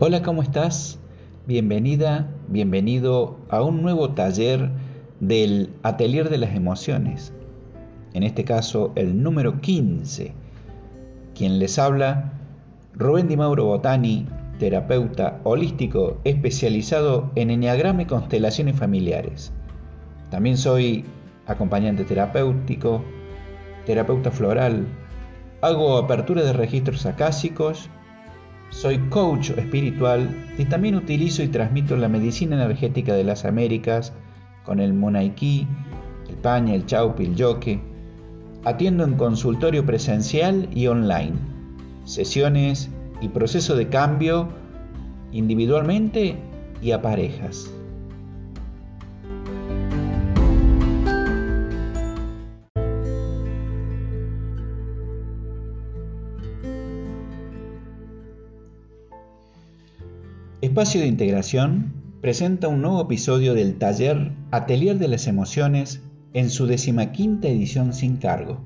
Hola, ¿cómo estás? Bienvenida, bienvenido a un nuevo taller del Atelier de las Emociones. En este caso, el número 15. Quien les habla, Rubén Di Mauro Botani, terapeuta holístico especializado en enneagrama y constelaciones familiares. También soy acompañante terapéutico, terapeuta floral, hago apertura de registros acásicos soy coach espiritual y también utilizo y transmito la medicina energética de las Américas con el Monaiki, el Paña, el Chaupi, el Yoke. Atiendo en consultorio presencial y online, sesiones y proceso de cambio individualmente y a parejas. Espacio de Integración presenta un nuevo episodio del taller Atelier de las Emociones en su decimaquinta edición sin cargo.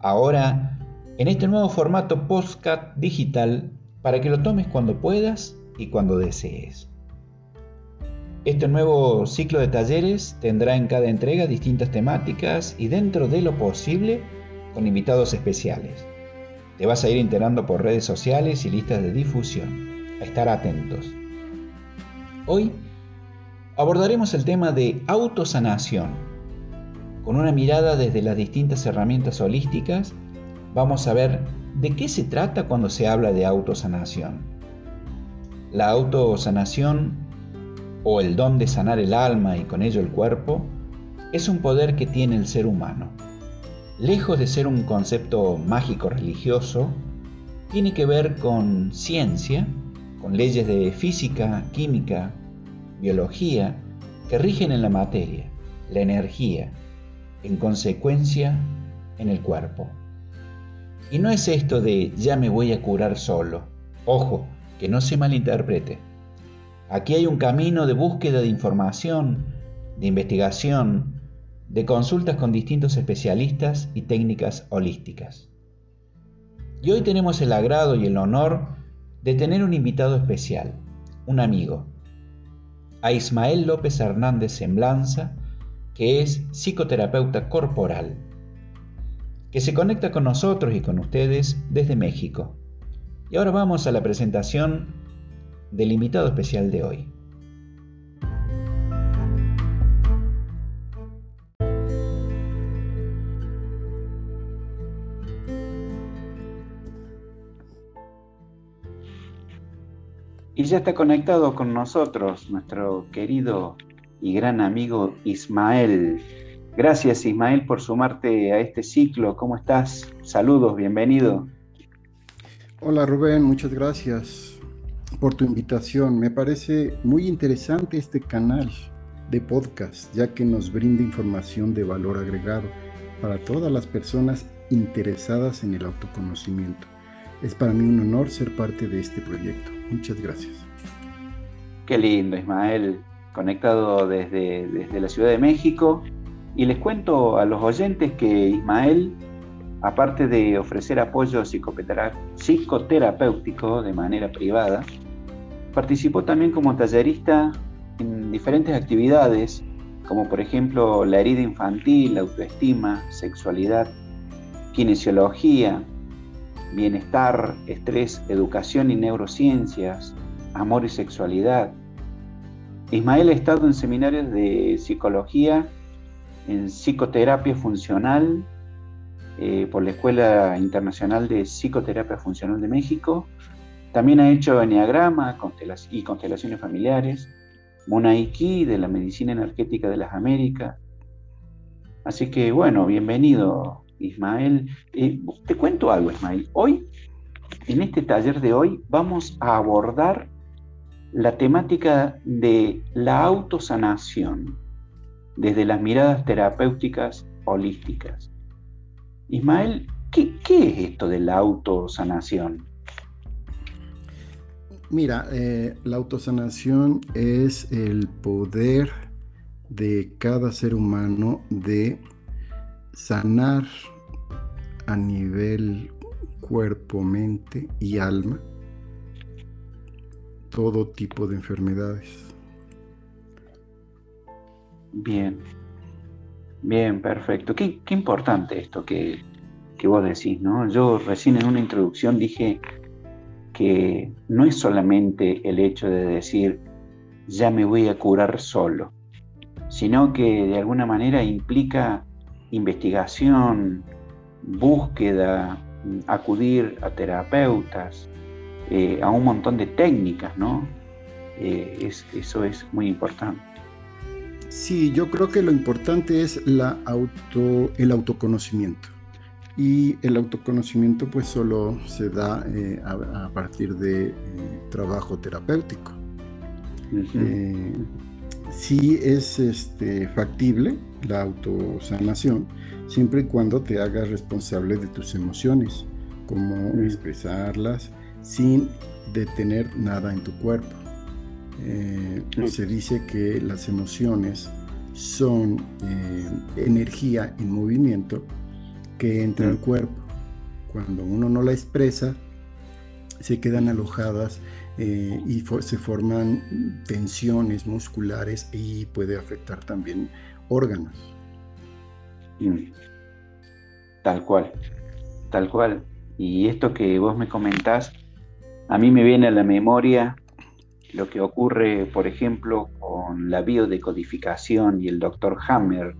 Ahora, en este nuevo formato postcat digital para que lo tomes cuando puedas y cuando desees. Este nuevo ciclo de talleres tendrá en cada entrega distintas temáticas y dentro de lo posible con invitados especiales. Te vas a ir enterando por redes sociales y listas de difusión a estar atentos. Hoy abordaremos el tema de autosanación. Con una mirada desde las distintas herramientas holísticas, vamos a ver de qué se trata cuando se habla de autosanación. La autosanación, o el don de sanar el alma y con ello el cuerpo, es un poder que tiene el ser humano. Lejos de ser un concepto mágico religioso, tiene que ver con ciencia con leyes de física, química, biología que rigen en la materia, la energía, en consecuencia en el cuerpo. Y no es esto de ya me voy a curar solo. Ojo, que no se malinterprete. Aquí hay un camino de búsqueda de información, de investigación, de consultas con distintos especialistas y técnicas holísticas. Y hoy tenemos el agrado y el honor de tener un invitado especial, un amigo, a Ismael López Hernández Semblanza, que es psicoterapeuta corporal, que se conecta con nosotros y con ustedes desde México. Y ahora vamos a la presentación del invitado especial de hoy. Y ya está conectado con nosotros nuestro querido y gran amigo Ismael. Gracias Ismael por sumarte a este ciclo. ¿Cómo estás? Saludos, bienvenido. Hola Rubén, muchas gracias por tu invitación. Me parece muy interesante este canal de podcast, ya que nos brinda información de valor agregado para todas las personas interesadas en el autoconocimiento. Es para mí un honor ser parte de este proyecto. Muchas gracias. Qué lindo, Ismael, conectado desde, desde la Ciudad de México. Y les cuento a los oyentes que Ismael, aparte de ofrecer apoyo psicoterapéutico de manera privada, participó también como tallerista en diferentes actividades, como por ejemplo la herida infantil, autoestima, sexualidad, kinesiología, bienestar, estrés, educación y neurociencias, amor y sexualidad. Ismael ha estado en seminarios de psicología, en psicoterapia funcional, eh, por la Escuela Internacional de Psicoterapia Funcional de México. También ha hecho enneagrama y constelaciones familiares, Monaiki de la Medicina Energética de las Américas. Así que bueno, bienvenido Ismael. Eh, te cuento algo, Ismael. Hoy, en este taller de hoy, vamos a abordar la temática de la autosanación desde las miradas terapéuticas holísticas. Ismael, ¿qué, es esto de la autosanación? Mira, eh, la autosanación es el poder de cada ser humano de sanar a nivel cuerpo, mente y alma todo tipo de enfermedades. Bien, bien, perfecto. Qué, importante esto que, que, vos decís, ¿no? Yo recién en una introducción dije que no es solamente el hecho de decir, ya me voy a curar solo, sino que de alguna manera implica investigación, búsqueda, acudir a terapeutas, eh, a un montón de técnicas, ¿no? Eh, eso es muy importante. Sí, yo creo que lo importante es la auto, el autoconocimiento. Y el autoconocimiento pues solo se da eh, a, partir de trabajo terapéutico. Sí es este, factible la autosanación, siempre y cuando te hagas responsable de tus emociones, cómo expresarlas sin detener nada en tu cuerpo. Eh, se dice que las emociones son eh, energía en movimiento que entra al cuerpo. Cuando uno no la expresa, se quedan alojadas eh, y se forman tensiones musculares y puede afectar también órganos. Mm. Tal cual, tal cual. Y esto que vos me comentás, a mí me viene a la memoria lo que ocurre, por ejemplo, con la biodecodificación y el doctor Hammer.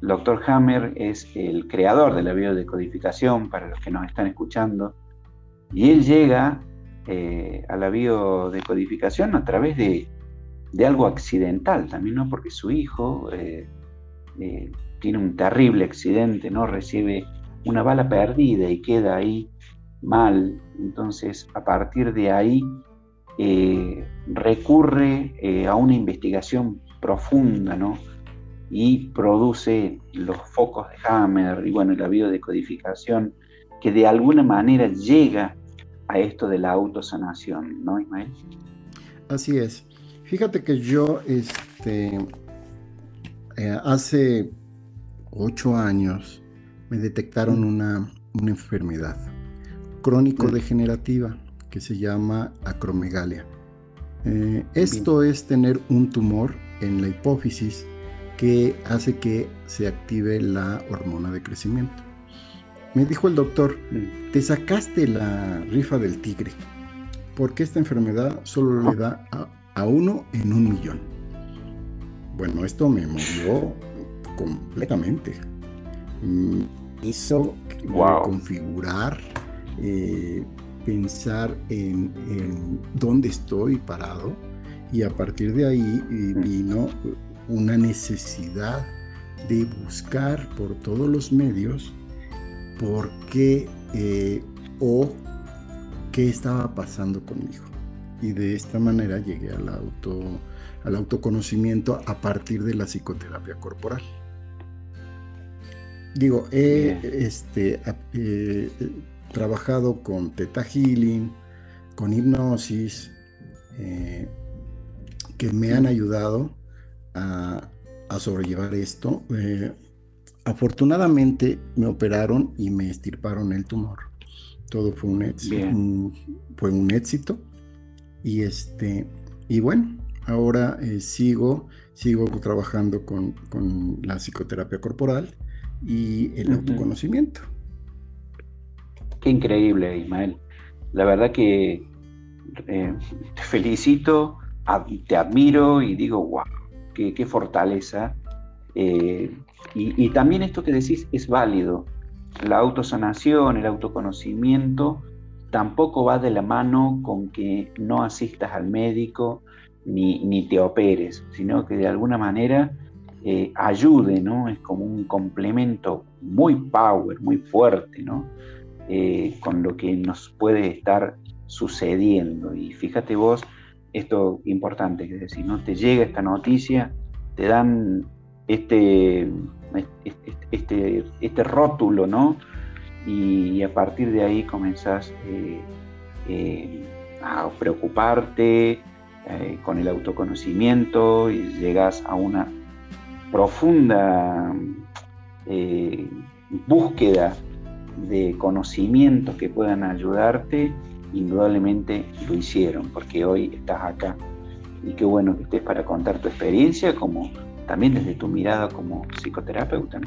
El doctor Hammer es el creador de la biodecodificación, para los que nos están escuchando, y él llega eh, a la biodecodificación a través de, algo accidental también, ¿no? Porque su hijo eh, eh, tiene un terrible accidente, ¿no? Recibe una bala perdida y queda ahí mal. Entonces, a partir de ahí, eh, recurre a una investigación profunda, ¿no? Y produce los focos de Hammer y, bueno, la biodecodificación, que de alguna manera llega a esto de la autosanación, ¿no, Ismael? Así es. Fíjate que yo, este, eh, hace ocho años me detectaron una, enfermedad crónico-degenerativa que se llama acromegalia. Eh, esto es tener un tumor en la hipófisis que hace que se active la hormona de crecimiento. Me dijo el doctor, te sacaste la rifa del tigre, porque esta enfermedad solo le da a, a uno en un millón. Bueno, esto me movió completamente. Mm, hizo configurar, eh, pensar en, dónde estoy parado y a partir de ahí eh, mm. vino una necesidad de buscar por todos los medios por qué eh, o qué estaba pasando conmigo. Y de esta manera llegué al, auto, al autoconocimiento a partir de la psicoterapia corporal. Digo, he este, eh, trabajado con Teta Healing, con hipnosis, eh, que me han ayudado a, sobrellevar esto. Eh, afortunadamente me operaron y me estirparon el tumor. Todo fue un, éxito, fue un éxito. Y este, y bueno, ahora sigo, sigo trabajando con, con la psicoterapia corporal y el autoconocimiento. Qué increíble, Ismael. La verdad que eh, te felicito, te admiro y digo, wow, qué, fortaleza. Eh, y, también esto que decís es válido. La autosanación, el autoconocimiento, tampoco va de la mano con que no asistas al médico ni, ni te operes, sino que de alguna manera eh, ayude, ¿no? Es como un complemento muy power, muy fuerte, ¿no? Eh, con lo que nos puede estar sucediendo. Y fíjate vos, esto importante que decir, ¿no? Te llega esta noticia, te dan este, este, este, rótulo, ¿no? Y, a partir de ahí comenzás eh, a preocuparte con el autoconocimiento y llegas a una profunda eh, búsqueda de conocimientos que puedan ayudarte indudablemente lo hicieron, porque hoy estás acá. Y qué bueno que estés para contar tu experiencia, como también desde tu mirada como psicoterapeuta.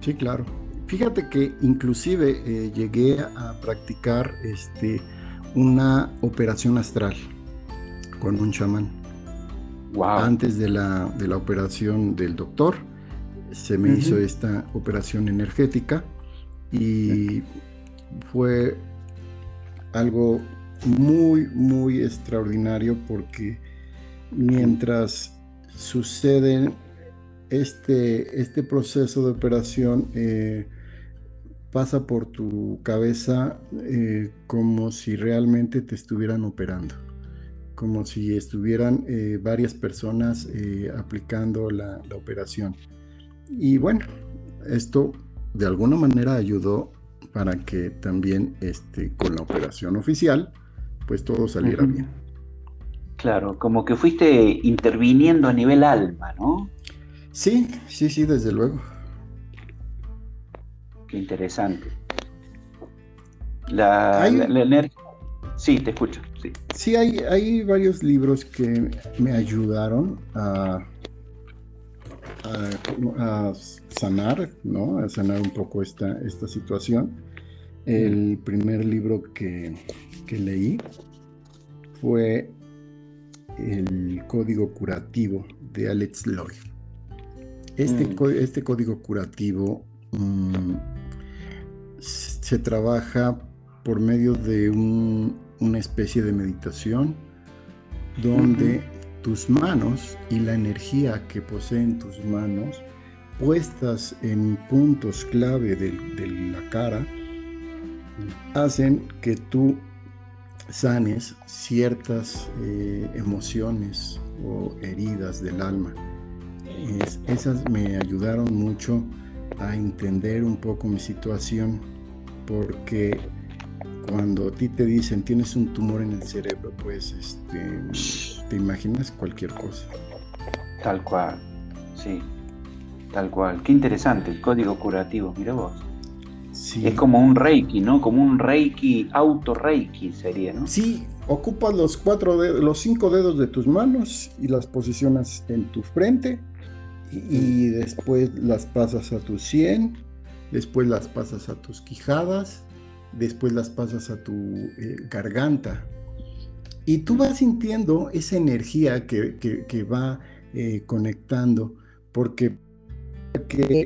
Sí, claro. Fíjate que inclusive eh, llegué a practicar este, una operación astral con un chamán. Antes de la, de la, operación del doctor, se me hizo esta operación energética y fue algo muy, muy extraordinario porque mientras sucede este, este proceso de operación, eh, pasa por tu cabeza eh, como si realmente te estuvieran operando, como si estuvieran eh, varias personas aplicando la, operación. Y bueno, esto de alguna manera ayudó para que también este, con la operación oficial, pues todo saliera bien. Claro, como que fuiste interviniendo a nivel alma, ¿no? Sí, sí, sí, desde luego interesante. La, Sí, te escucho. Sí, sí hay, hay varios libros que me ayudaron a, a, sanar, ¿no? A sanar un poco esta, esta situación. El primer libro que, leí fue El Código Curativo de Alex Lloyd. Este, mm. este código curativo mm, se trabaja por medio de una especie de meditación donde tus manos y la energía que poseen tus manos puestas en puntos clave de, la cara hacen que tú sanes ciertas eh, emociones o heridas del alma. esas me ayudaron mucho a entender un poco mi situación porque cuando a ti te dicen tienes un tumor en el cerebro, pues este, te imaginas cualquier cosa. Tal cual, sí, tal cual. Qué interesante el código curativo, mira vos. Sí. Es como un reiki, ¿no? Como un reiki, auto reiki sería, ¿no? Sí, ocupas los cuatro dedos, los cinco dedos de tus manos y las posicionas en tu frente y, después las pasas a tu sien después las pasas a tus quijadas, después las pasas a tu eh, garganta. Y tú vas sintiendo esa energía que, va eh, conectando, porque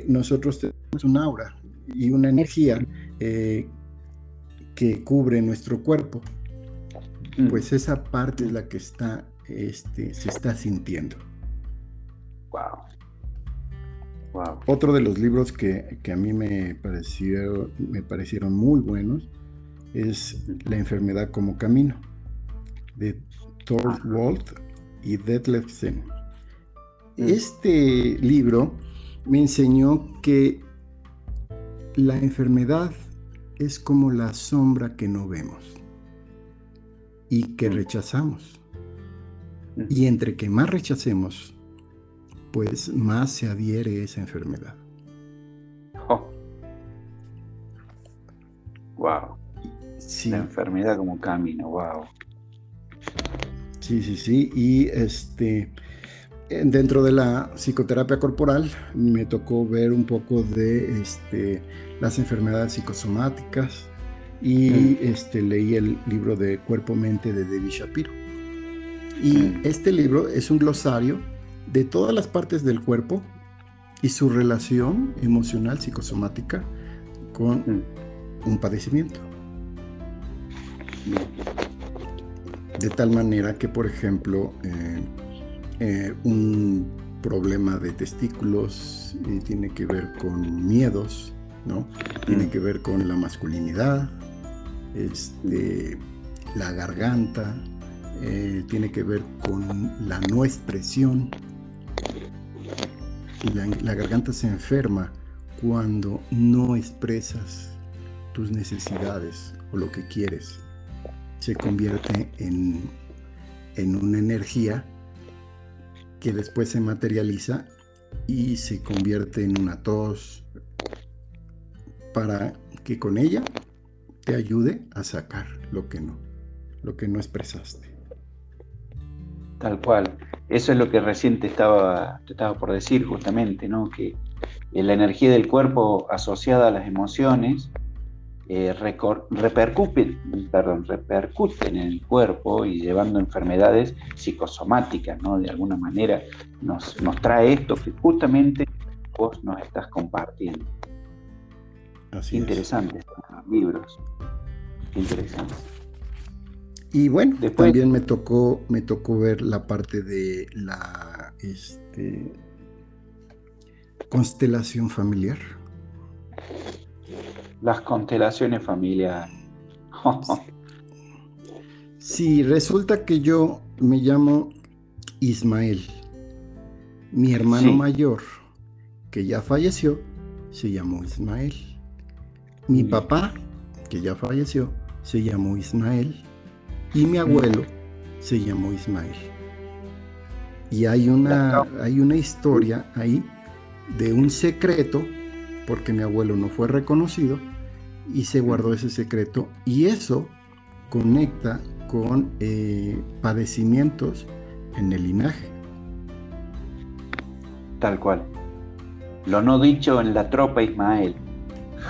nosotros tenemos un aura y una energía eh, que cubre nuestro cuerpo. Mm. Pues esa parte es la que está, este, se está sintiendo. Wow. Otro de los libros que, a mí me, pareció, me parecieron muy buenos es La enfermedad como camino, de Thor Walt y Detlef Sen. Mm. Este libro me enseñó que la enfermedad es como la sombra que no vemos y que mm. rechazamos. Mm. Y entre que más rechacemos, pues más se adhiere esa enfermedad. Wow. La enfermedad como camino, wow. Sí, sí, sí. Y este dentro de la psicoterapia corporal me tocó ver un poco de este, las enfermedades psicosomáticas y mm. este, leí el libro de Cuerpo Mente de David Shapiro. Y mm. este libro es un glosario de todas las partes del cuerpo y su relación emocional psicosomática con mm. un padecimiento. De tal manera que, por ejemplo, eh, eh, un problema de testículos eh, tiene que ver con miedos, ¿no? Tiene mm. que ver con la masculinidad, este, la garganta, tiene que ver con la no expresión, la, garganta se enferma cuando no expresas tus necesidades o lo que quieres. Se convierte en, en una energía que después se materializa y se convierte en una tos para que con ella te ayude a sacar lo que no, lo que no expresaste. Tal cual. Eso es lo que recién te estaba, estaba por decir justamente, ¿no? Que la energía del cuerpo asociada a las emociones eh, perdón, repercuten en el cuerpo y llevando enfermedades psicosomáticas, ¿no? De alguna manera nos, nos trae esto que justamente vos nos estás compartiendo. Así interesante libros. interesante. Y bueno, también me tocó, me tocó ver la parte de la este, constelación familiar. Las constelaciones familiares. sí, resulta que yo me llamo Ismael. Mi hermano mayor, que ya falleció, se llamó Ismael. Mi papá, que ya falleció, se llamó Ismael. Y mi abuelo se llamó Ismael. Y hay una, hay una historia ahí de un secreto, porque mi abuelo no fue reconocido, y se guardó ese secreto. Y eso conecta con eh, padecimientos en el linaje. Tal cual. Lo no dicho en la tropa Ismael.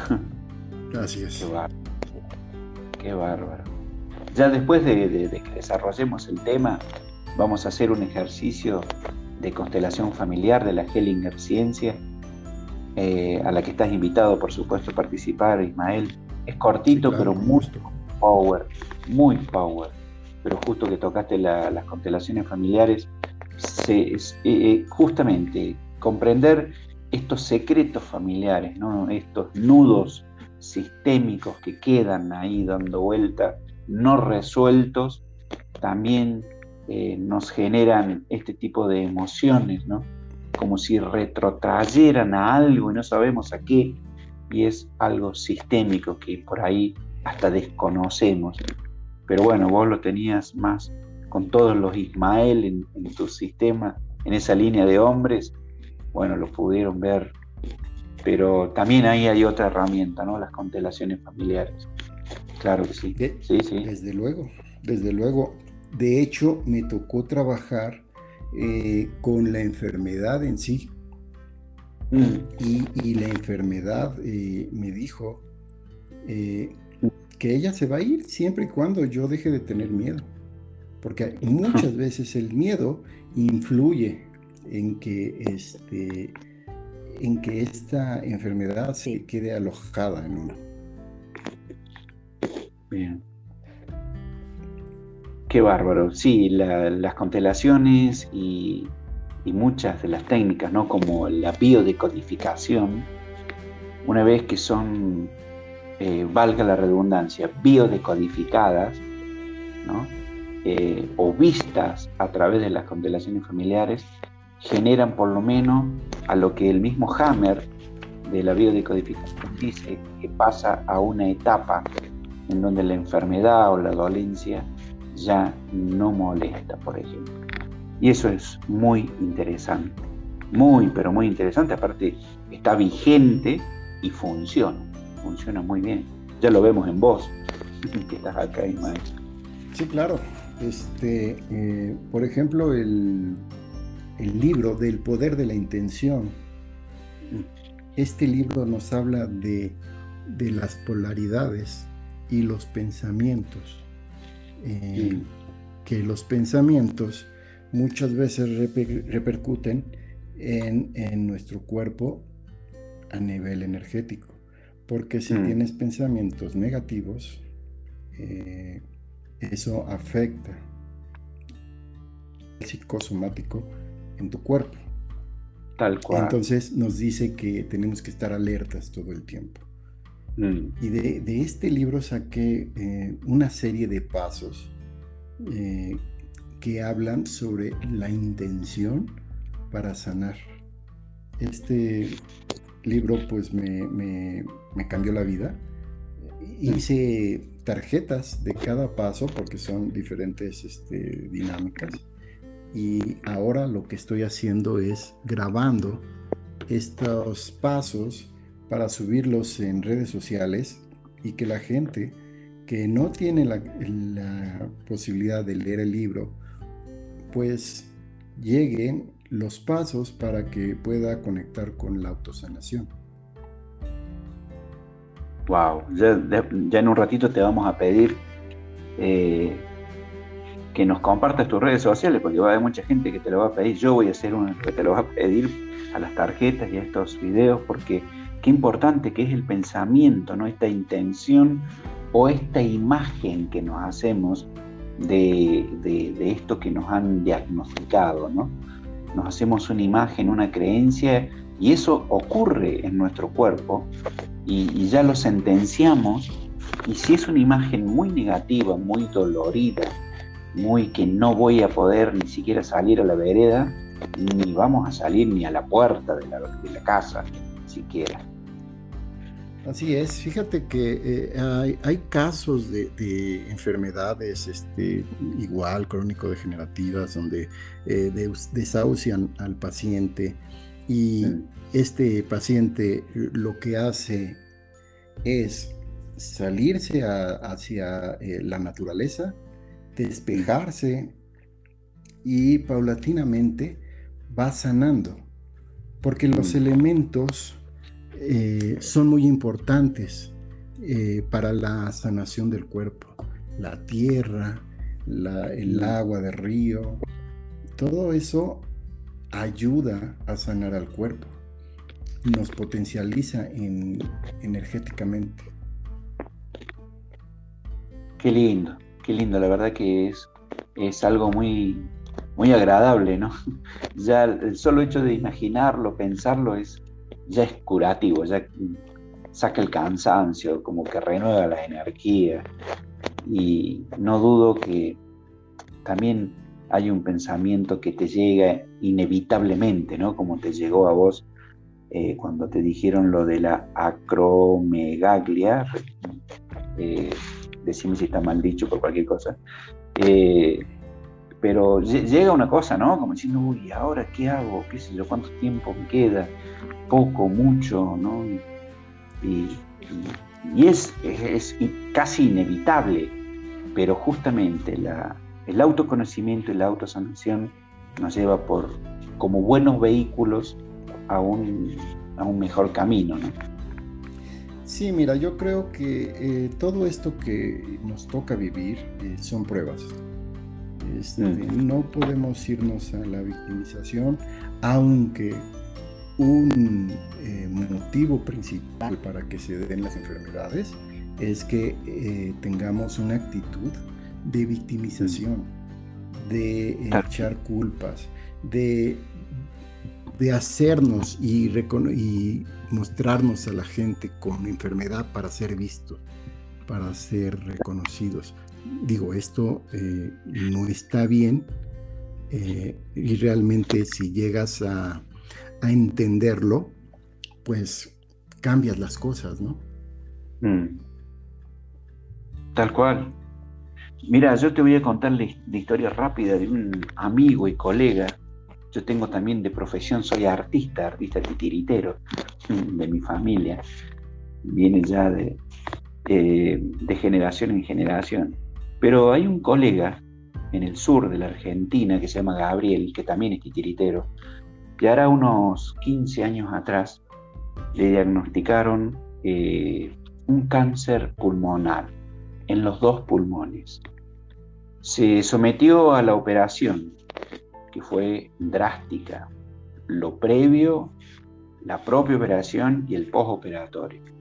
Así es. Qué bárbaro. Qué bárbaro. Ya después de, que desarrollemos el tema, vamos a hacer un ejercicio de constelación familiar de la Hellinger Ciencia, eh, a la que estás invitado, por supuesto, a participar, Ismael. Es cortito, pero muy power, muy power. Pero justo que tocaste las constelaciones familiares, se, eh, eh, justamente comprender estos secretos familiares, ¿no? estos nudos sistémicos que quedan ahí dando vuelta, no resueltos, también eh, nos generan este tipo de emociones, ¿no? Como si retrotrayeran a algo y no sabemos a qué, y es algo sistémico que por ahí hasta desconocemos. Pero bueno, vos lo tenías más con todos los Ismael en, en tu sistema, en esa línea de hombres, bueno, lo pudieron ver pero también ahí hay otra herramienta, ¿no? Las constelaciones familiares. Claro que sí. sí, sí. Desde luego, desde luego. De hecho, me tocó trabajar eh, con la enfermedad en sí. Mm. Y, la enfermedad eh, me dijo eh, que ella se va a ir siempre y cuando yo deje de tener miedo. Porque muchas veces el miedo influye en que este, en que esta enfermedad se quede alojada en uno. Bien. Qué bárbaro. Sí, las constelaciones y, muchas de las técnicas, ¿no? Como la biodecodificación, una vez que son, eh, valga la redundancia, biodecodificadas, ¿no? Eh, o vistas a través de las constelaciones familiares, generan por lo menos a lo que el mismo Hammer de la biodecodificación dice que pasa a una etapa en donde la enfermedad o la dolencia ya no molesta, por ejemplo. Y eso es muy interesante, muy, pero muy interesante. Aparte, está vigente y funciona, funciona muy bien. Ya lo vemos en vos, que estás acá, maestro. Sí, claro. Este, eh, por ejemplo, el el libro del poder de la intención. Este libro nos habla de, las polaridades y los pensamientos. Eh, que los pensamientos muchas veces repercuten en, nuestro cuerpo a nivel energético. Porque si mm. tienes pensamientos negativos, eh, eso afecta el psicosomático en tu cuerpo. Tal cual. Entonces nos dice que tenemos que estar alertas todo el tiempo. Mm. Y de, este libro saqué eh, una serie de pasos eh, que hablan sobre la intención para sanar. Este libro pues me, cambió la vida. Hice tarjetas de cada paso porque son diferentes este, dinámicas y ahora lo que estoy haciendo es grabando estos pasos para subirlos en redes sociales y que la gente que no tiene la, posibilidad de leer el libro, pues lleguen los pasos para que pueda conectar con la autosanación. Wow, ya, en un ratito te vamos a pedir eh, que nos compartas tus redes sociales, porque va a haber mucha gente que te lo va a pedir. Yo voy a ser uno que te lo va a pedir a las tarjetas y a estos videos, porque qué importante que es el pensamiento, ¿no? Esta intención o esta imagen que nos hacemos de, esto que nos han diagnosticado, ¿no? Nos hacemos una imagen, una creencia, y eso ocurre en nuestro cuerpo, y, ya lo sentenciamos, y si es una imagen muy negativa, muy dolorida, muy que no voy a poder ni siquiera salir a la vereda, ni vamos a salir ni a la puerta de la casa siquiera. Así es, fíjate que eh, hay, casos de, enfermedades este, igual crónico-degenerativas donde eh, desahucian al paciente y este paciente lo que hace es salirse hacia eh, la naturaleza, despejarse y paulatinamente va sanando, porque los elementos eh, son muy importantes eh, para la sanación del cuerpo. La tierra, el agua del río, todo eso ayuda a sanar al cuerpo, nos potencializa energéticamente. Qué lindo, qué lindo, la verdad que es, es algo muy, muy agradable, ¿no? Ya el solo hecho de imaginarlo, pensarlo, es, ya es curativo, ya saca el cansancio, como que renueva la energía. Y no dudo que también hay un pensamiento que te llega inevitablemente, ¿no? Como te llegó a vos eh, cuando te dijeron lo de la acromegaglia, eh, decime si está mal dicho por cualquier cosa, eh, pero llega una cosa, ¿no? Como diciendo, uy, ¿ahora qué hago? ¿Qué sé yo? ¿Cuánto tiempo me queda? Poco, mucho, ¿no? Y, es, casi inevitable, pero justamente el autoconocimiento y la autosanación nos lleva por, como buenos vehículos a un, mejor camino, ¿no? Sí, mira, yo creo que eh, todo esto que nos toca vivir eh, son pruebas. Este, mm. No podemos irnos a la victimización, aunque un eh, motivo principal para que se den las enfermedades es que eh, tengamos una actitud de victimización, de echar culpas, de, de hacernos y, y mostrarnos a la gente con enfermedad para ser vistos, para ser reconocidos digo, esto eh, no está bien eh, y realmente si llegas a, entenderlo, pues cambias las cosas, ¿no? Mm. Tal cual. Mira, yo te voy a contar la, historia rápida de un amigo y colega. Yo tengo también de profesión, soy artista, artista titiritero de mi familia. Viene ya de generación en generación. Pero hay un colega en el sur de la Argentina que se llama Gabriel, que también es titiritero, y ahora unos 15 años atrás le diagnosticaron eh, un cáncer pulmonar en los dos pulmones. Se sometió a la operación, que fue drástica, lo previo, la propia operación y el postoperatorio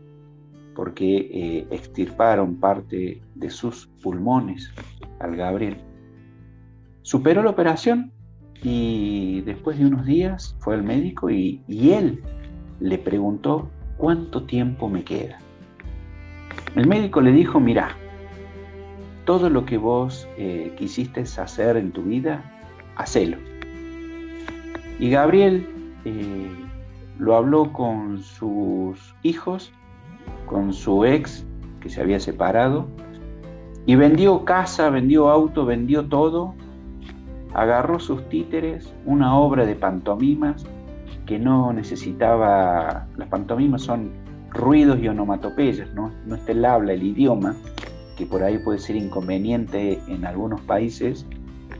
porque eh, extirparon parte de sus pulmones al Gabriel. Superó la operación y después de unos días fue al médico y, él le preguntó cuánto tiempo me queda. El médico le dijo, mira, todo lo que vos eh, quisiste hacer en tu vida, hacelo. Y Gabriel eh, lo habló con sus hijos con su ex que se había separado y vendió casa, vendió auto, vendió todo, agarró sus títeres, una obra de pantomimas que no necesitaba, las pantomimas son ruidos y onomatopeyas, no, no está el habla, el idioma, que por ahí puede ser inconveniente en algunos países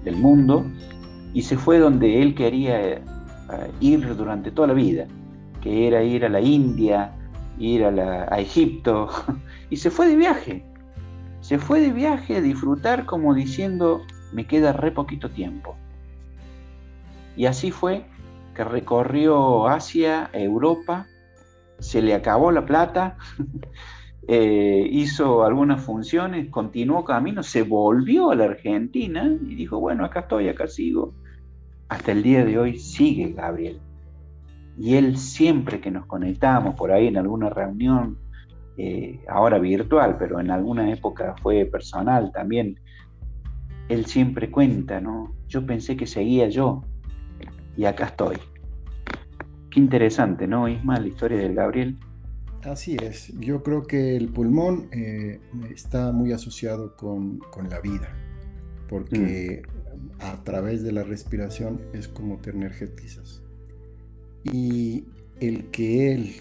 del mundo, y se fue donde él quería eh, ir durante toda la vida, que era ir a la India, ir a, a Egipto, y se fue de viaje. Se fue de viaje a disfrutar como diciendo, me queda re poquito tiempo. Y así fue que recorrió Asia, Europa, se le acabó la plata, eh, hizo algunas funciones, continuó camino, se volvió a la Argentina y dijo, bueno, acá estoy, acá sigo. Hasta el día de hoy sigue Gabriel. Y él siempre que nos conectamos por ahí en alguna reunión, eh, ahora virtual, pero en alguna época fue personal también, él siempre cuenta, ¿no? Yo pensé que seguía yo y acá estoy. Qué interesante, ¿no, Isma, la historia del Gabriel? Así es, yo creo que el pulmón eh, está muy asociado con, la vida, porque mm. a través de la respiración es como te energetizas. Y el que él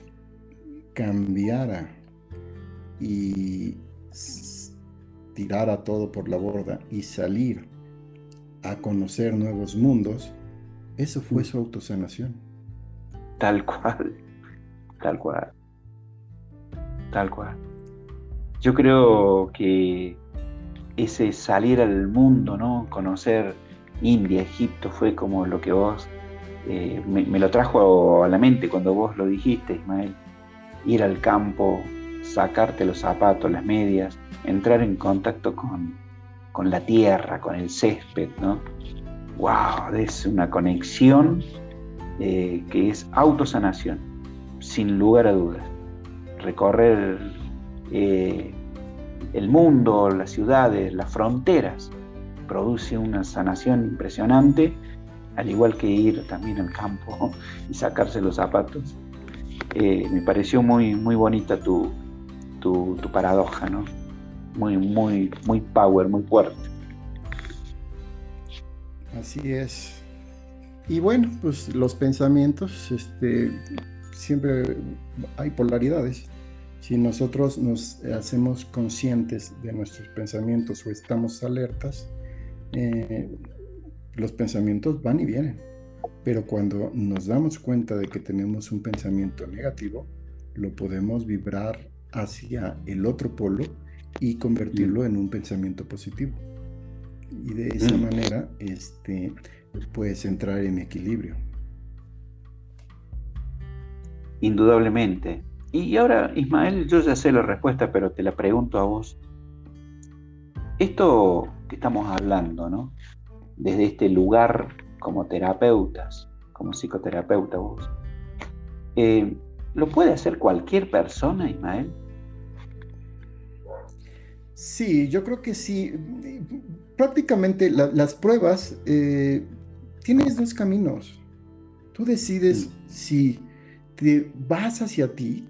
cambiara y tirara todo por la borda y salir a conocer nuevos mundos, eso fue su autosanación. Tal cual, tal cual, tal cual. Yo creo que ese salir al mundo, ¿no? Conocer India, Egipto, fue como lo que vos eh, me, lo trajo a la mente cuando vos lo dijiste, Ismael. Ir al campo, sacarte los zapatos, las medias, entrar en contacto con, con la tierra, con el césped, ¿no? ¡Wow! Es una conexión eh, que es autosanación, sin lugar a dudas. Recorrer eh, el mundo, las ciudades, las fronteras, produce una sanación impresionante, al igual que ir también al campo y sacarse los zapatos. Eh, me pareció muy, muy bonita tu, tu, tu paradoja, ¿no? Muy, muy, muy power, muy fuerte. Así es. Y bueno, pues los pensamientos, este, siempre hay polaridades. Si nosotros nos hacemos conscientes de nuestros pensamientos o estamos alertas, eh, los pensamientos van y vienen. Pero cuando nos damos cuenta de que tenemos un pensamiento negativo, lo podemos vibrar hacia el otro polo y convertirlo en un pensamiento positivo. Y de esa mm. manera, este, puedes entrar en equilibrio. Indudablemente. Y ahora, Ismael, yo ya sé la respuesta, pero te la pregunto a vos. Esto que estamos hablando, ¿no? Desde este lugar como terapeutas, como psicoterapeuta vos, eh, ¿lo puede hacer cualquier persona, Ismael? Sí, yo creo que sí. Prácticamente las pruebas eh, tienes dos caminos. Tú decides si te vas hacia ti,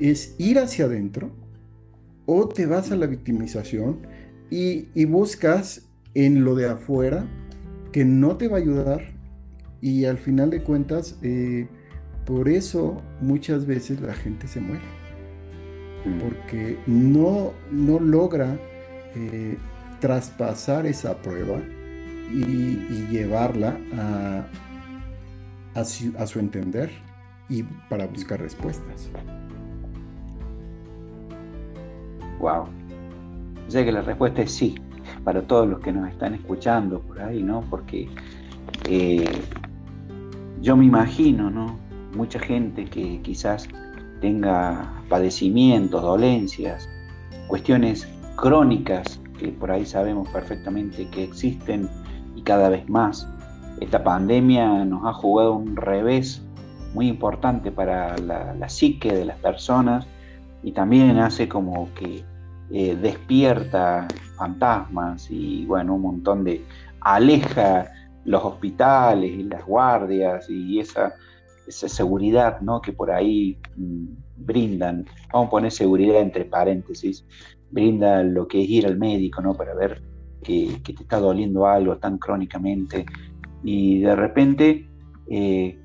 es ir hacia adentro, o te vas a la victimización y, buscas en lo de afuera que no te va a ayudar y al final de cuentas, eh, por eso muchas veces la gente se muere, mm. porque no, no logra eh, traspasar esa prueba y, llevarla a, a, su, entender y para buscar respuestas. Wow. sé que la respuesta es sí, para todos los que nos están escuchando por ahí, ¿no? Porque eh, yo me imagino, ¿no? Mucha gente que quizás tenga padecimientos, dolencias, cuestiones crónicas que por ahí sabemos perfectamente que existen cada vez más. Esta pandemia nos ha jugado un revés muy importante para la, psique de las personas y también hace como que eh, despierta fantasmas y bueno, un montón de... aleja los hospitales y las guardias y esa, esa seguridad ¿no? que por ahí mm, brindan, vamos a poner seguridad entre paréntesis, brinda lo que es ir al médico ¿no? para ver que, te está doliendo algo tan crónicamente y de repente, eh,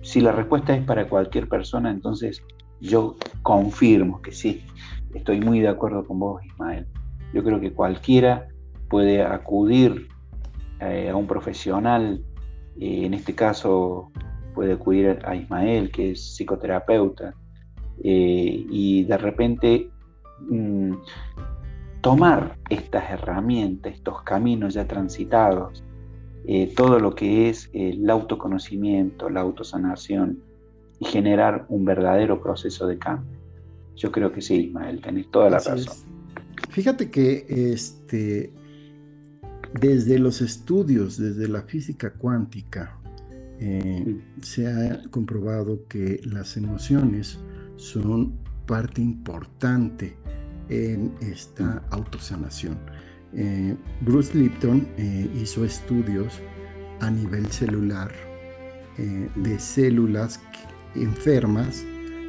si la respuesta es para cualquier persona, entonces yo confirmo que sí, estoy muy de acuerdo con vos, Ismael. Yo creo que cualquiera puede acudir eh, a un profesional, eh, en este caso puede acudir a Ismael, que es psicoterapeuta, eh, y de repente mm, tomar estas herramientas, estos caminos ya transitados, todo lo que es el autoconocimiento, la autosanación, y generar un verdadero proceso de cambio. Yo creo que sí, Ismael, tenés toda la razón. Fíjate que este, desde los estudios, desde la física cuántica, eh, se ha comprobado que las emociones son parte importante en esta autosanación. Eh, Bruce Lipton eh, hizo estudios a nivel celular de células enfermas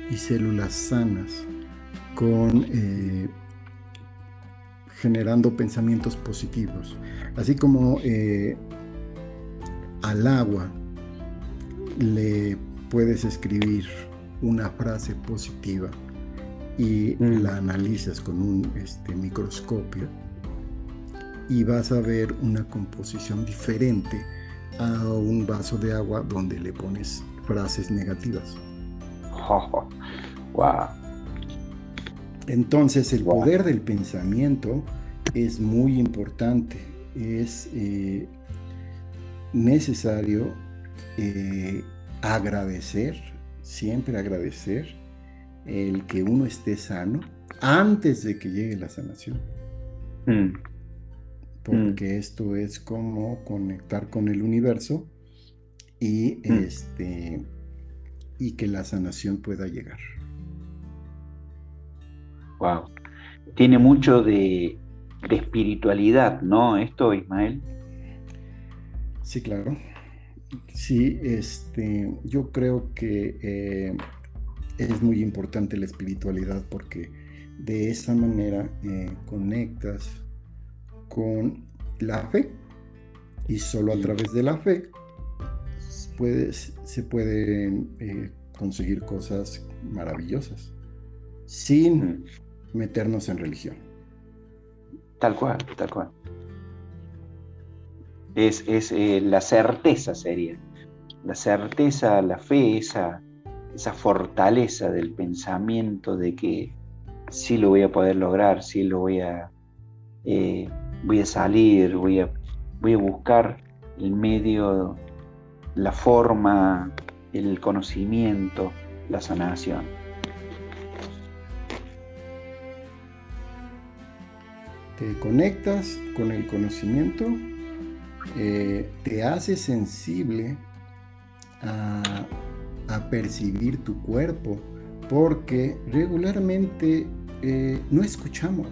y células sanas con generando pensamientos positivos. Así como eh, al agua le puedes escribir una frase positiva y mm. la analizas con un este, microscopio y vas a ver una composición diferente a un vaso de agua donde le pones frases negativas. wow. Entonces el poder del pensamiento es muy importante, es eh, necesario eh, agradecer, siempre agradecer el que uno esté sano antes de que llegue la sanación. Mm. Porque mm. esto es como conectar con el universo y, mm. este, y que la sanación pueda llegar. Wow. Tiene mucho de, espiritualidad, ¿no? Esto, Ismael. Sí, claro. Sí, este, yo creo que eh, es muy importante la espiritualidad porque de esa manera eh, conectas con la fe y solo a través de la fe puedes, se pueden eh, conseguir cosas maravillosas sin meternos en religión. Tal cual, tal cual. Es, eh, la certeza sería. La certeza, la fe, esa, esa fortaleza del pensamiento de que sí lo voy a poder lograr, sí lo voy a, eh, voy a salir, voy a, voy a buscar el medio, la forma, el conocimiento, la sanación. Te conectas con el conocimiento, eh, te hace sensible a, percibir tu cuerpo, porque regularmente eh, no escuchamos.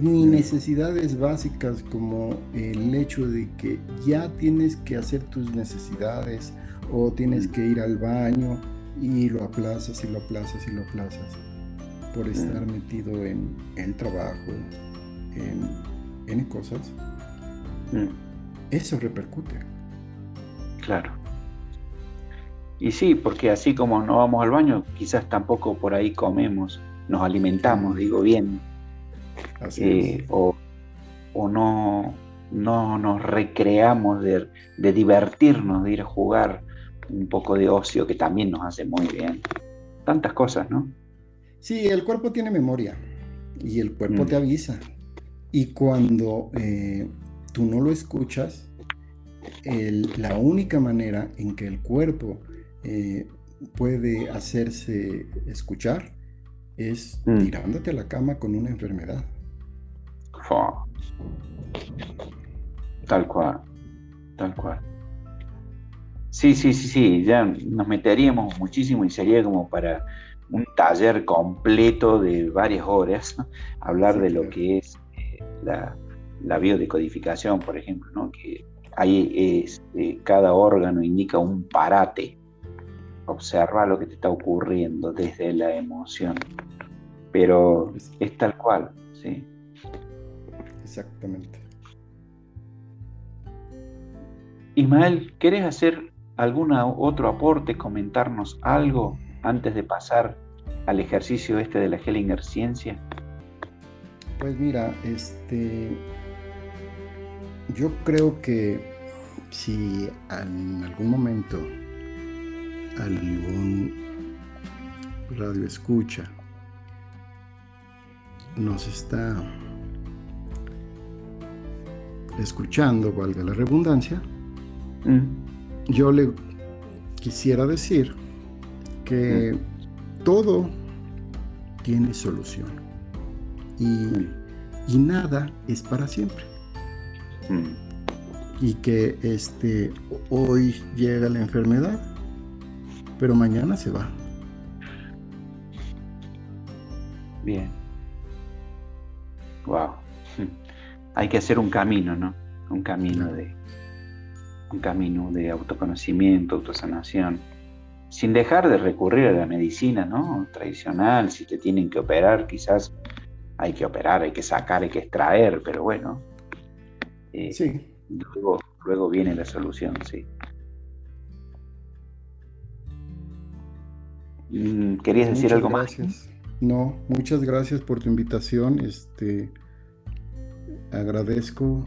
Ni necesidades básicas como el hecho de que ya tienes que hacer tus necesidades o tienes que ir al baño y lo aplazas y lo aplazas y lo aplazas por estar metido en el trabajo, en N cosas, mm. eso repercute. Claro. Y sí, porque así como no vamos al baño, quizás tampoco por ahí comemos, nos alimentamos, digo bien. Así eh, o, no, no nos recreamos de, de, divertirnos, de ir a jugar un poco de ocio que también nos hace muy bien. Tantas cosas, ¿no? Sí, el cuerpo tiene memoria y el cuerpo mm. te avisa. Y cuando eh, tú no lo escuchas, la única manera en que el cuerpo eh, puede hacerse escuchar es mm. tirándote a la cama con una enfermedad. Tal cual, tal cual. Sí, sí, sí, sí, ya nos meteríamos muchísimo y sería como para un taller completo de varias horas, hablar de lo que es la, biodecodificación, por ejemplo, ¿no? que ahí es, eh, cada órgano indica un parate. Observa lo que te está ocurriendo desde la emoción. Pero es tal cual, ¿sí? Exactamente. Ismael, ¿querés hacer algún otro aporte, comentarnos algo antes de pasar al ejercicio este de la Hellinger Ciencia? Pues mira, este, yo creo que si en algún momento algún radio escucha nos está escuchando, valga la redundancia, mm. yo le quisiera decir que mm. todo tiene solución y, mm. y, nada es para siempre. Y que este, hoy llega la enfermedad, pero mañana se va. Bien. Wow. Hay que hacer un camino, ¿no? Un camino de un camino de autoconocimiento, autosanación, sin dejar de recurrir a la medicina, ¿no? Tradicional, si te tienen que operar, quizás hay que operar, hay que sacar, hay que extraer, pero bueno. Eh, sí. Luego, luego viene la solución, sí. Mm, ¿Querías decir algo más? No, muchas gracias por tu invitación. Este, agradezco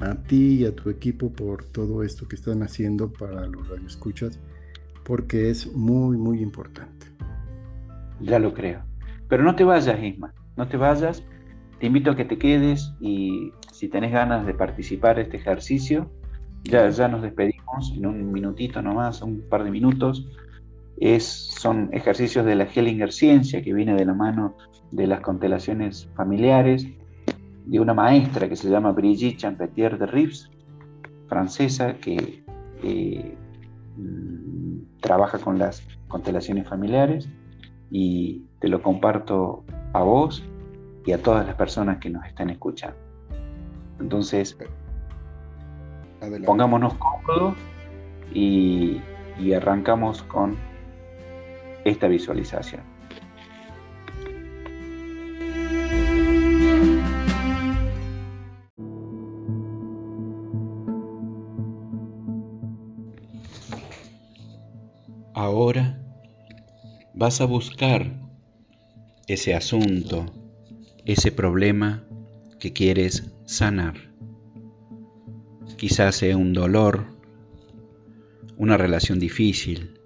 a, a, ti y a tu equipo por todo esto que están haciendo para los radioescuchas, porque es muy, muy importante. Ya lo creo. Pero no te vayas, Isma, no te vayas. Te invito a que te quedes y si tenés ganas de participar en este ejercicio, ya, ya nos despedimos en un minutito nomás, un par de minutos es, son ejercicios de la Hellinger Ciencia, que viene de la mano de las constelaciones familiares, de una maestra que se llama Brigitte Champetier de Rives, francesa, que mm, trabaja con las constelaciones familiares, y te lo comparto a vos y a todas las personas que nos están escuchando. Entonces, pongámonos cómodos y arrancamos con esta visualización. Ahora vas a buscar ese asunto, ese problema que quieres sanar. Quizás sea un dolor, una relación difícil,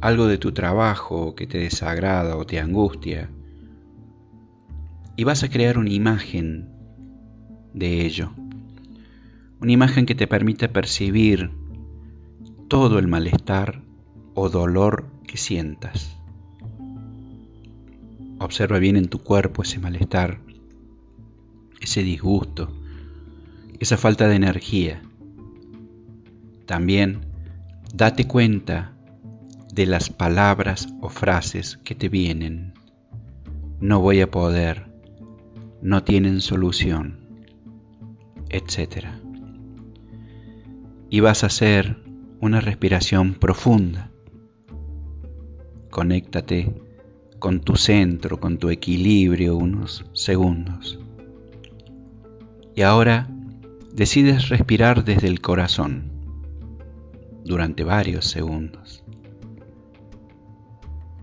algo de tu trabajo que te desagrada o te angustia, y vas a crear una imagen de ello, una imagen que te permita percibir todo el malestar o dolor que sientas. Observa bien en tu cuerpo ese malestar, ese disgusto, esa falta de energía. También date cuenta de las palabras o frases que te vienen. No voy a poder, no tienen solución, etc. Y vas a hacer una respiración profunda. Conéctate con tu centro, con tu equilibrio unos segundos. Y ahora decides respirar desde el corazón durante varios segundos.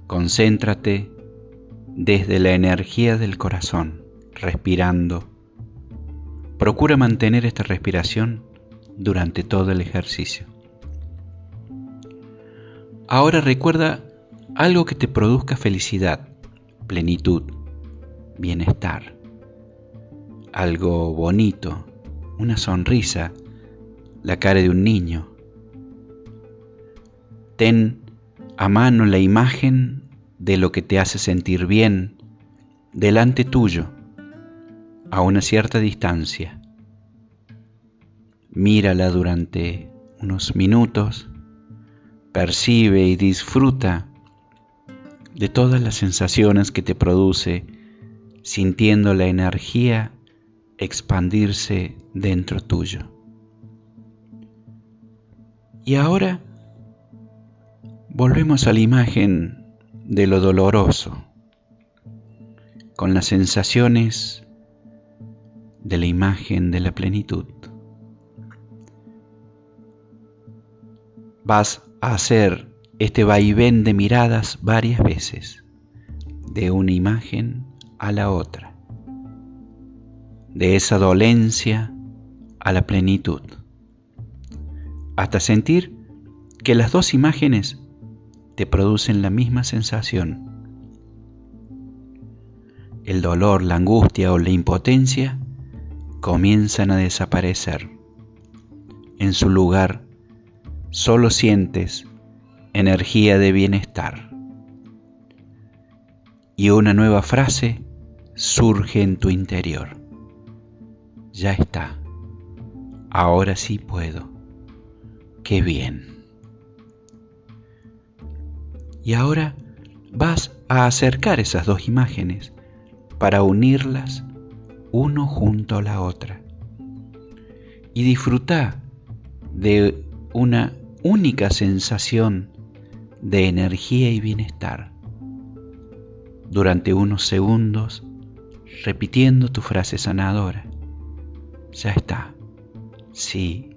Concéntrate desde la energía del corazón, respirando. Procura mantener esta respiración durante todo el ejercicio. Ahora recuerda algo que te produzca felicidad, plenitud, bienestar. Algo bonito, una sonrisa, la cara de un niño. Ten a mano la imagen de lo que te hace sentir bien delante tuyo, a una cierta distancia. Mírala durante unos minutos, percibe y disfruta de todas las sensaciones que te produce, sintiendo la energía expandirse dentro tuyo. Y ahora Volvemos a la imagen de lo doloroso, con las sensaciones de la imagen de la plenitud. Vas a hacer este vaivén de miradas varias veces, de una imagen a la otra, de esa dolencia a la plenitud, hasta sentir que las dos imágenes te producen la misma sensación. El dolor, la angustia o la impotencia comienzan a desaparecer. En su lugar, solo sientes energía de bienestar. Y una nueva frase surge en tu interior. Ya está. Ahora sí puedo. Qué bien. Y ahora vas a acercar esas dos imágenes para unirlas uno junto a la otra. Y disfruta de una única sensación de energía y bienestar durante unos segundos repitiendo tu frase sanadora. Ya está. Sí,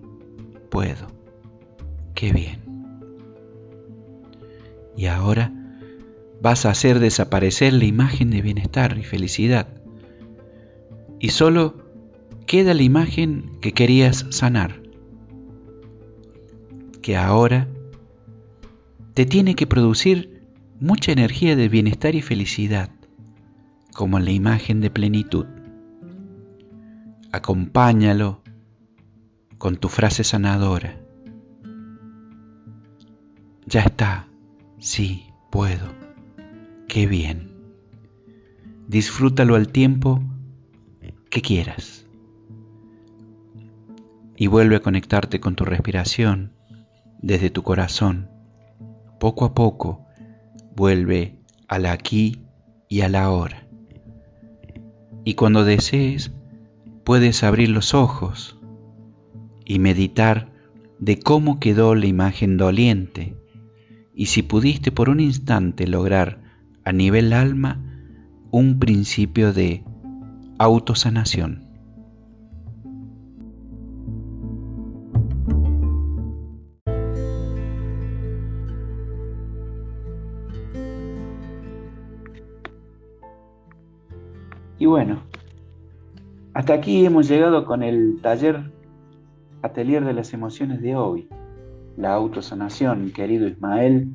puedo. Qué bien. Y ahora vas a hacer desaparecer la imagen de bienestar y felicidad. Y solo queda la imagen que querías sanar, que ahora te tiene que producir mucha energía de bienestar y felicidad, como la imagen de plenitud. Acompáñalo con tu frase sanadora. Ya está, sí, puedo. Qué bien. Disfrútalo al tiempo que quieras. Y vuelve a conectarte con tu respiración desde tu corazón poco a poco vuelve al aquí y a la ahora. Y cuando desees, puedes abrir los ojos y meditar de cómo quedó la imagen doliente y si pudiste por un instante lograr a nivel alma un principio de autosanación. Bueno, hasta aquí hemos llegado con el taller Atelier de las Emociones de hoy, la autosanación, querido Ismael.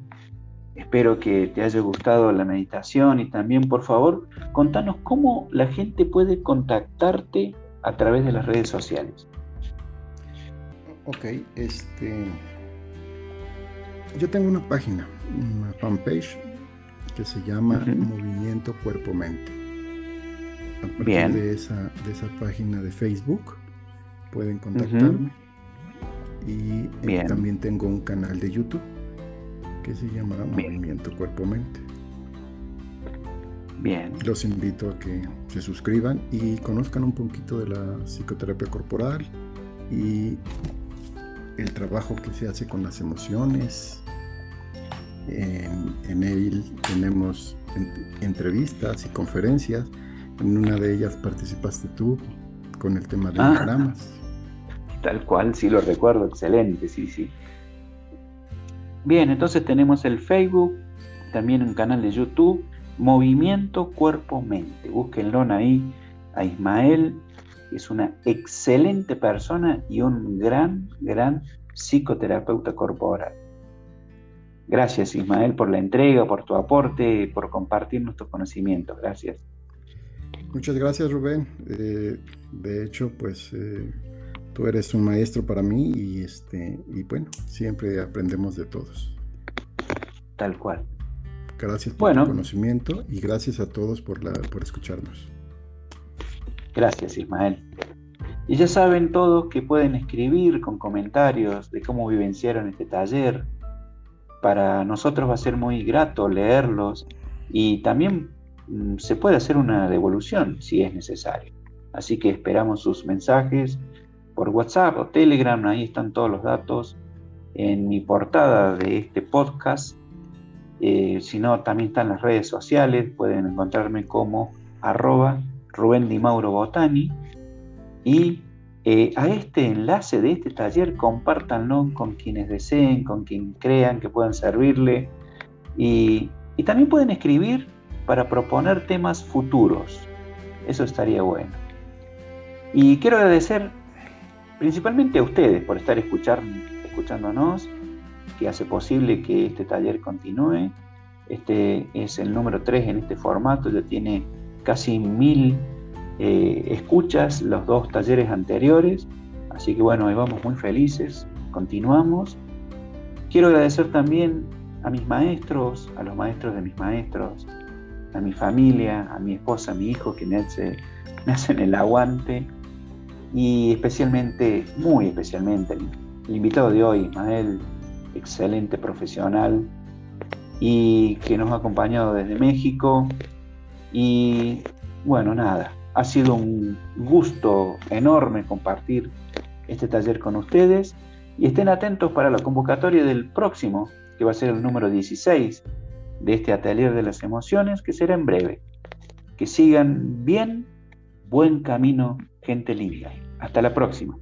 Espero que te haya gustado la meditación y también, por favor, contanos cómo la gente puede contactarte a través de las redes sociales. Ok, este. Yo tengo una página, una fanpage que se llama Movimiento Cuerpo Mente a partir De, esa, de esa página de Facebook pueden contactarme. Y eh, también tengo un canal de YouTube que se llama Movimiento Cuerpo Mente. Bien. Los invito a que se suscriban y conozcan un poquito de la psicoterapia corporal y el trabajo que se hace con las emociones. En, en él tenemos entrevistas y conferencias en una de ellas participaste tú con el tema de ah, diagramas. Tal cual, sí lo recuerdo, excelente, sí, sí. Bien, entonces tenemos el Facebook, también un canal de YouTube, Movimiento Cuerpo Mente. Búsquenlo ahí a Ismael, es una excelente persona y un gran, gran psicoterapeuta corporal. Gracias Ismael por la entrega, por tu aporte, por compartir nuestros conocimientos. Gracias. Muchas gracias Rubén. Eh, de hecho, pues eh, tú eres un maestro para mí y, este, y bueno, siempre aprendemos de todos. Tal cual. Gracias por tu conocimiento y gracias a todos por, la, por escucharnos. Gracias Ismael. Y ya saben todos que pueden escribir con comentarios de cómo vivenciaron este taller. Para nosotros va a ser muy grato leerlos y también se puede hacer una devolución si es necesario. Así que esperamos sus mensajes por WhatsApp o Telegram, ahí están todos los datos en mi portada de este podcast. Eh, si no, también están las redes sociales, pueden encontrarme como arroba Rubén Di Mauro Botani. Y eh, a este enlace de este taller compártanlo con quienes deseen, con quien crean que puedan servirle. Y también pueden escribir para proponer temas futuros. Eso estaría bueno. Y quiero agradecer principalmente a ustedes por estar escuchándonos, que hace posible que este taller continúe. Este es el número 3 en este formato, ya tiene casi mil eh, escuchas los dos talleres anteriores. Así que bueno, ahí vamos muy felices, continuamos. Quiero agradecer también a mis maestros, a los maestros de mis maestros, a mi familia, a mi esposa, a mi hijo que me, me hacen el aguante y especialmente, muy especialmente, el, invitado de hoy, Ismael, excelente profesional y que nos ha acompañado desde México. Y bueno, nada, ha sido un gusto enorme compartir este taller con ustedes y estén atentos para la convocatoria del próximo, que va a ser el número 16 de este atelier de las emociones que será en breve. Que sigan bien, buen camino, gente linda. Hasta la próxima.